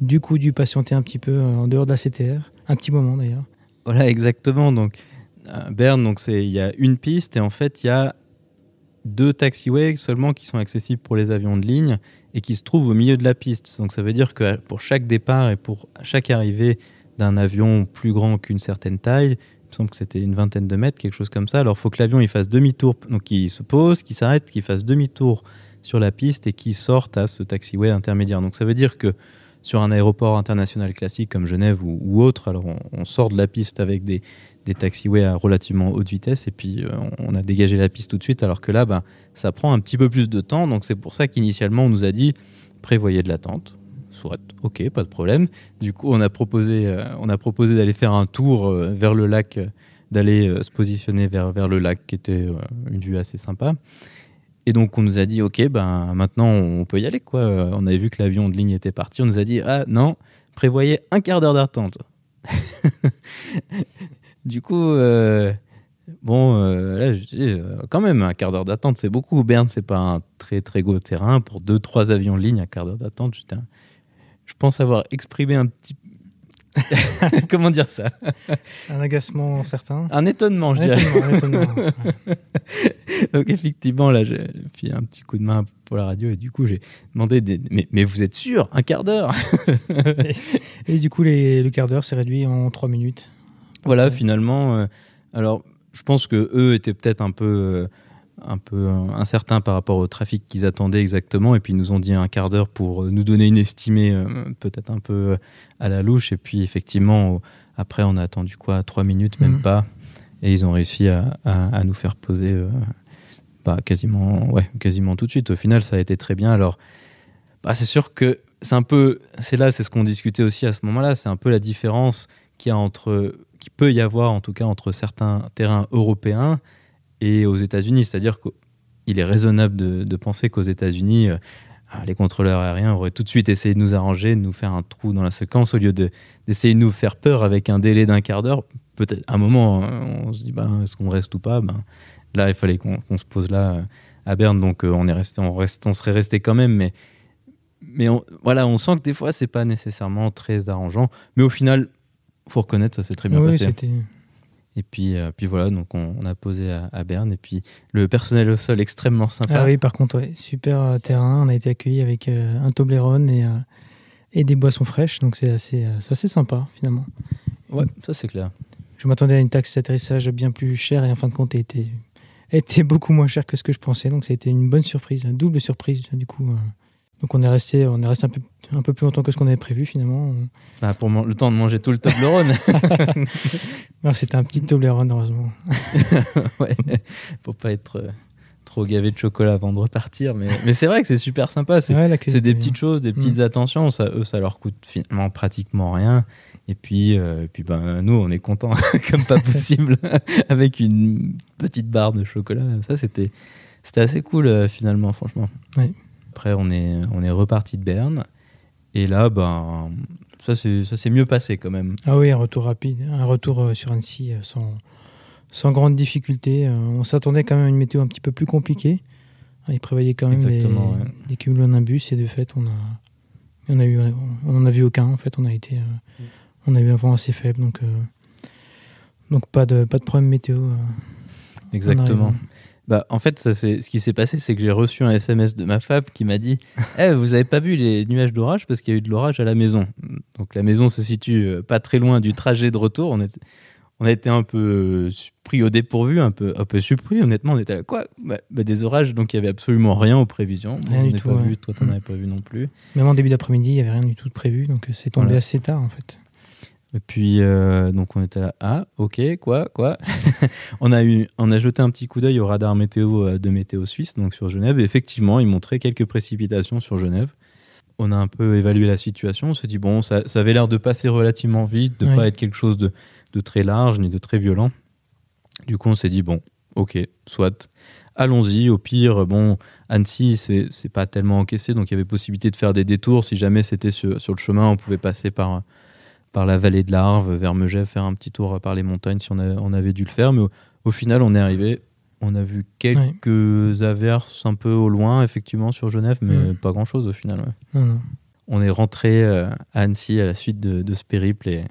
du coup dû patienter un petit peu en dehors de la CTR, un petit moment d'ailleurs. Voilà, exactement. Donc Berne, donc il y a une piste et en fait il y a deux taxiways seulement qui sont accessibles pour les avions de ligne et qui se trouvent au milieu de la piste. Donc ça veut dire que pour chaque départ et pour chaque arrivée d'un avion plus grand qu'une certaine taille, il me semble que c'était une vingtaine de mètres, quelque chose comme ça. Alors il faut que l'avion il fasse demi-tour, donc il se pose, qu'il s'arrête, qu'il fasse demi-tour sur la piste et qu'il sorte à ce taxiway intermédiaire. Donc ça veut dire que sur un aéroport international classique comme Genève ou, autre, alors on, sort de la piste avec des, des taxiways à relativement haute vitesse et puis euh, on a dégagé la piste tout de suite alors que là bah, ça prend un petit peu plus de temps. Donc c'est pour ça qu'initialement on nous a dit prévoyez de l'attente. Soit. Ok pas de problème. Du coup on a proposé euh, proposé d'aller faire un tour euh, vers le lac d'aller se positionner vers, vers le lac qui était une vue assez sympa et donc on nous a dit ok ben maintenant on peut y aller quoi on avait vu que l'avion de ligne était parti on nous a dit ah non prévoyez un quart d'heure d'attente Du coup, euh, bon, euh, là, euh, quand même, un quart d'heure d'attente, c'est beaucoup. Berne, c'est pas un très très gros terrain. Pour deux, trois avions en ligne, un quart d'heure d'attente, je pense avoir exprimé un petit. Comment dire ça? Un agacement certain. Un étonnement, je dirais. Donc, effectivement, là, j'ai fait un petit coup de main pour la radio et du coup, j'ai demandé des... mais, mais, vous êtes sûr? Un quart d'heure? Et, du coup, les, le quart d'heure s'est réduit en trois minutes. Voilà, finalement. Euh, alors, je pense que eux étaient peut-être un peu, euh, un peu incertains par rapport au trafic qu'ils attendaient exactement, et puis ils nous ont dit un quart d'heure pour nous donner une estimée peut-être un peu à la louche. Et puis effectivement, après, on a attendu quoi, trois minutes, même mmh. pas, et ils ont réussi à, à, nous faire poser. Euh, bah, quasiment, ouais, quasiment tout de suite. Au final, ça a été très bien. Alors, bah, c'est sûr que c'est un peu, c'est là, c'est ce qu'on discutait aussi à ce moment-là, c'est un peu la différence qu'il y a entre qu'il peut y avoir en tout cas entre certains terrains européens et aux États-Unis. C'est-à-dire qu'il est raisonnable de, penser qu'aux États-Unis, euh, les contrôleurs aériens auraient tout de suite essayé de nous arranger, de nous faire un trou dans la séquence au lieu d'essayer de, nous faire peur avec un délai d'un quart d'heure. Peut-être à un moment, hein, on se dit ben, est-ce qu'on reste ou pas? Ben, Là, il fallait qu'on se pose là euh, à Berne, donc euh, on, est resté, on, reste, on serait resté quand même, mais mais voilà, on sent que des fois, c'est pas nécessairement très arrangeant. Mais au final, faut reconnaître, ça s'est très bien passé. Et puis, euh, puis voilà, donc on, a posé à, Berne. Et puis le personnel au sol extrêmement sympa. Ah oui, par contre, super euh, terrain. On a été accueillis avec euh, un Toblerone et, et des boissons fraîches. Donc c'est assez, assez sympa finalement. Ouais, ça c'est clair. Je m'attendais à une taxe d'atterrissage bien plus chère et en fin de compte, elle était, était beaucoup moins chère que ce que je pensais. Donc ça a été une bonne surprise, une double surprise du coup. Donc on est resté, on est resté un peu, un peu plus longtemps que ce qu'on avait prévu finalement. Bah, pour le temps de manger tout le Toblerone. non, c'était un petit Toblerone heureusement. ouais, faut pas être euh, trop gavé de chocolat avant de repartir. Mais, mais c'est vrai que c'est super sympa. C'est Ouais, des petites choses, des petites attentions. Ça, eux, ça leur coûte finalement pratiquement rien. Et puis, euh, et puis ben, nous, on est contents comme pas possible avec une petite barre de chocolat. Ça, c'était c'était assez cool euh, finalement, franchement. Oui. Après, on est, on est reparti de Berne. Et là, ben, ça s'est mieux passé quand même. Ah oui, un retour rapide, un retour euh, sur Annecy euh, sans, sans grande difficulté. Euh, on s'attendait quand même à une météo un petit peu plus compliquée. Ah, Il prévoyait quand même des, ouais. des cumulonimbus et de fait, on a, on a eu, on en a vu aucun. En fait, on a été, euh, on a eu un vent assez faible, donc, euh, donc pas de, pas de problème météo. euh, en Exactement. Bah, en fait, ça, c'est- ce qui s'est passé, c'est que j'ai reçu un SMS de ma femme qui m'a dit Eh, Vous avez pas vu les nuages d'orage? Parce qu'il y a eu de l'orage à la maison. Donc, la maison se situe euh, pas très loin du trajet de retour. On, a été un peu euh, pris au dépourvu, un peu, un peu surpris. Honnêtement, on était là Quoi? Bah, bah, Des orages, donc il y avait absolument rien aux prévisions. Rien on du tout, pas ouais. vu, toi, t'en Mm. avais pas vu non plus. Même en début d'après-midi, il n'y avait rien du tout de prévu, donc euh, c'est tombé Voilà. assez tard en fait. Et puis, euh, donc on était là, ah, ok, quoi, quoi? On, a eu, on a jeté un petit coup d'œil au radar météo euh, de Météo Suisse, donc sur Genève, et effectivement, il montrait quelques précipitations sur Genève. On a un peu évalué la situation, on s'est dit, bon, ça, ça avait l'air de passer relativement vite, de Oui. pas être quelque chose de, de très large ni de très violent. Du coup, on s'est dit, bon, ok, soit, allons-y. Au pire, bon, Annecy, c'est c'est pas tellement encaissé, donc il y avait possibilité de faire des détours. Si jamais c'était sur, sur le chemin, on pouvait passer par, par la vallée de l'Arve, vers Megève, faire un petit tour par les montagnes si on, a- on avait dû le faire. Mais au, au final, on est arrivé. On a vu quelques averses un peu au loin, effectivement, sur Genève, mais pas grand-chose au final. ouais. Non, non. On est rentré euh, à Annecy à la suite de, de ce périple et,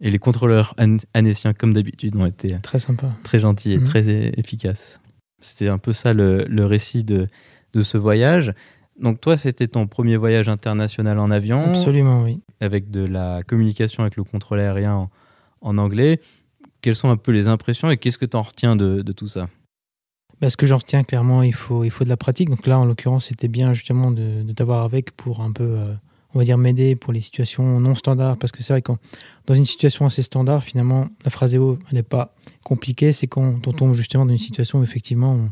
et les contrôleurs an- annéciens, comme d'habitude, ont été Très sympa. très gentils et Mhm. très efficaces. C'était un peu ça le, le récit de, de ce voyage. Donc toi, c'était ton premier voyage international en avion, Absolument, oui. avec de la communication avec le contrôle aérien en, en anglais. Quelles sont un peu les impressions et qu'est-ce que tu en retiens de, de tout ça? Bah, ce que j'en retiens clairement, il faut, il faut de la pratique. Donc là, en l'occurrence, c'était bien justement de, de t'avoir avec pour un peu, euh, on va dire, m'aider pour les situations non standards. Parce que c'est vrai que dans une situation assez standard, finalement, la phraseo, elle n'est pas compliquée. C'est quand on tombe justement dans une situation où effectivement, on-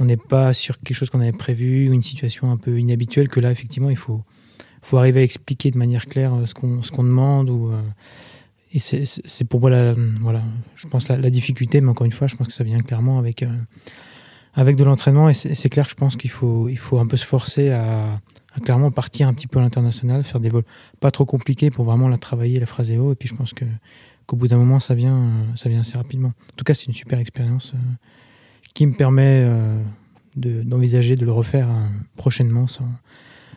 on n'est pas sur quelque chose qu'on avait prévu ou une situation un peu inhabituelle que là, effectivement, il faut, faut arriver à expliquer de manière claire euh, ce qu'on qu'on demande. Ou, euh, et c'est- pour moi, voilà, je pense, la, difficulté. Mais encore une fois, je pense que ça vient clairement avec... euh, avec de l'entraînement, et c'est clair je pense qu'il faut, il faut un peu se forcer à, clairement partir un petit peu à l'international, faire des vols pas trop compliqués pour vraiment la travailler, la phraséo, et puis je pense que qu'au bout d'un moment, ça vient, ça vient assez rapidement. En tout cas, c'est une super expérience qui me permet euh, de- d'envisager de, le refaire euh, prochainement sans,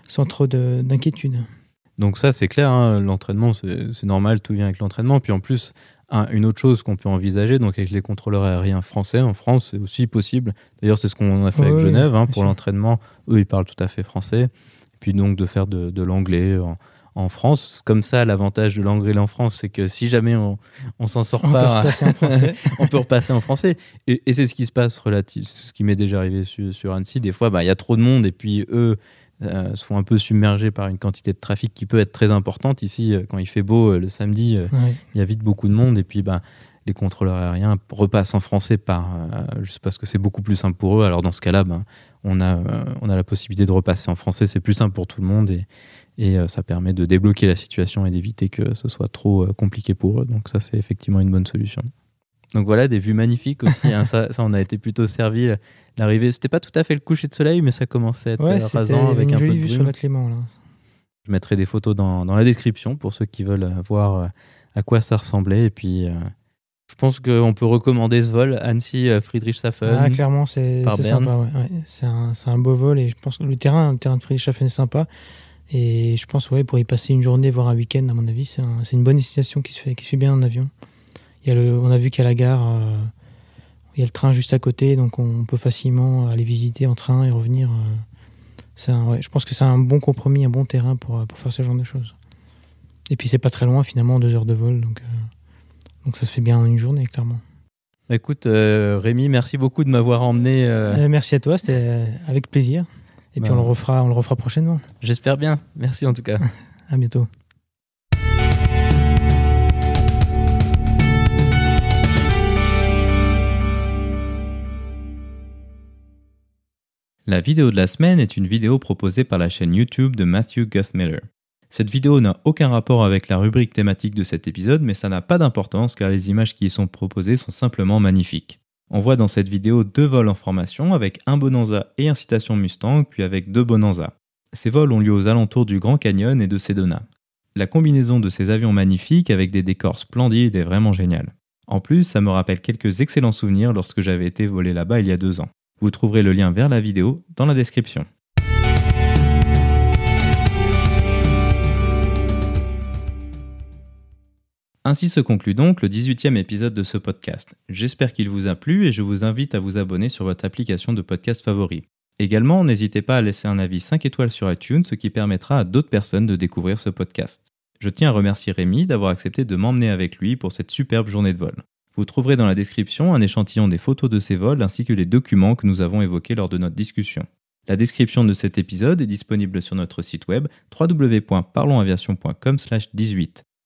sans trop de- d'inquiétude. Donc ça, c'est clair, hein, l'entraînement, c'est normal, tout vient avec l'entraînement. Puis en plus, un- une autre chose qu'on peut envisager, donc avec les contrôleurs aériens français, en France, c'est aussi possible. D'ailleurs, c'est ce qu'on a fait avec oui, Genève, hein, pour l'entraînement. Eux, ils parlent tout à fait français. Et puis donc de faire de, de l'anglais en, en France. Comme ça, l'avantage de l'anglais en France, c'est que si jamais on, on s'en sort On pas, on peut repasser en français. Et, et c'est ce qui se passe ce qui m'est déjà arrivé sur, sur Annecy. Des fois, bah, il y a trop de monde et puis eux euh, se font un peu submerger par une quantité de trafic qui peut être très importante. Ici, euh, quand il fait beau euh, le samedi, euh, Ouais. il y a vite beaucoup de monde et puis bah, les contrôleurs aériens repassent en français par, euh, juste parce que c'est beaucoup plus simple pour eux. Alors dans ce cas-là, bah, on, a, euh, on a la possibilité de repasser en français. C'est plus simple pour tout le monde et, et euh, ça permet de débloquer la situation et d'éviter que ce soit trop euh, compliqué pour eux. Donc ça, c'est effectivement une bonne solution. Donc voilà, des vues magnifiques aussi. hein. ça, ça, on a été plutôt servi. L'arrivée, c'était pas tout à fait le coucher de soleil, mais ça commençait à être Ouais, euh, rasant avec une un peu de vue sur la Clément. Là. Je mettrai des photos dans, dans la description pour ceux qui veulent euh, voir euh, à quoi ça ressemblait. Et puis, euh, je pense qu'on peut recommander ce vol, Annecy-Friedrichshafen. Ah, clairement, c'est sympa. ouais, ouais. C'est un, c'est un beau vol et je pense que le terrain, le terrain de Friedrichshafen est sympa. Et je pense, ouais, pour y passer une journée, voire un week-end, à mon avis, c'est un- c'est une bonne destination qui se fait, qui se fait bien en avion. Il y a le, on a vu qu'à la gare, euh, il y a le train juste à côté, donc on peut facilement aller visiter en train et revenir. euh. Un- ouais, je pense que c'est un bon compromis, un bon terrain pour, euh, pour faire ce genre de choses. Et puis c'est pas très loin, finalement, deux heures de vol, donc, euh, donc ça se fait bien en une journée, clairement. Écoute, Rémi, merci beaucoup de m'avoir emmené. merci à toi, c'était avec plaisir. Et puis Bah. on le refera, on le refera prochainement. J'espère bien. Merci en tout cas. À bientôt. La vidéo de la semaine est une vidéo proposée par la chaîne YouTube de Matthew Guthmiller. Cette vidéo n'a aucun rapport avec la rubrique thématique de cet épisode, mais ça n'a pas d'importance car les images qui y sont proposées sont simplement magnifiques. On voit dans cette vidéo deux vols en formation avec un Bonanza et un Citation Mustang, puis avec deux Bonanza. Ces vols ont lieu aux alentours du Grand Canyon et de Sedona. La combinaison de ces avions magnifiques avec des décors splendides est vraiment géniale. En plus, ça me rappelle quelques excellents souvenirs lorsque j'avais été volé là-bas il y a deux ans. Vous trouverez le lien vers la vidéo dans la description. Ainsi se conclut donc le 18e épisode de ce podcast. J'espère qu'il vous a plu et je vous invite à vous abonner sur votre application de podcast favori. Également, n'hésitez pas à laisser un avis 5 étoiles sur iTunes, ce qui permettra à d'autres personnes de découvrir ce podcast. Je tiens à remercier Rémi d'avoir accepté de m'emmener avec lui pour cette superbe journée de vol. Vous trouverez dans la description un échantillon des photos de ces vols ainsi que les documents que nous avons évoqués lors de notre discussion. La description de cet épisode est disponible sur notre site web www.parlonsaviation.com/18.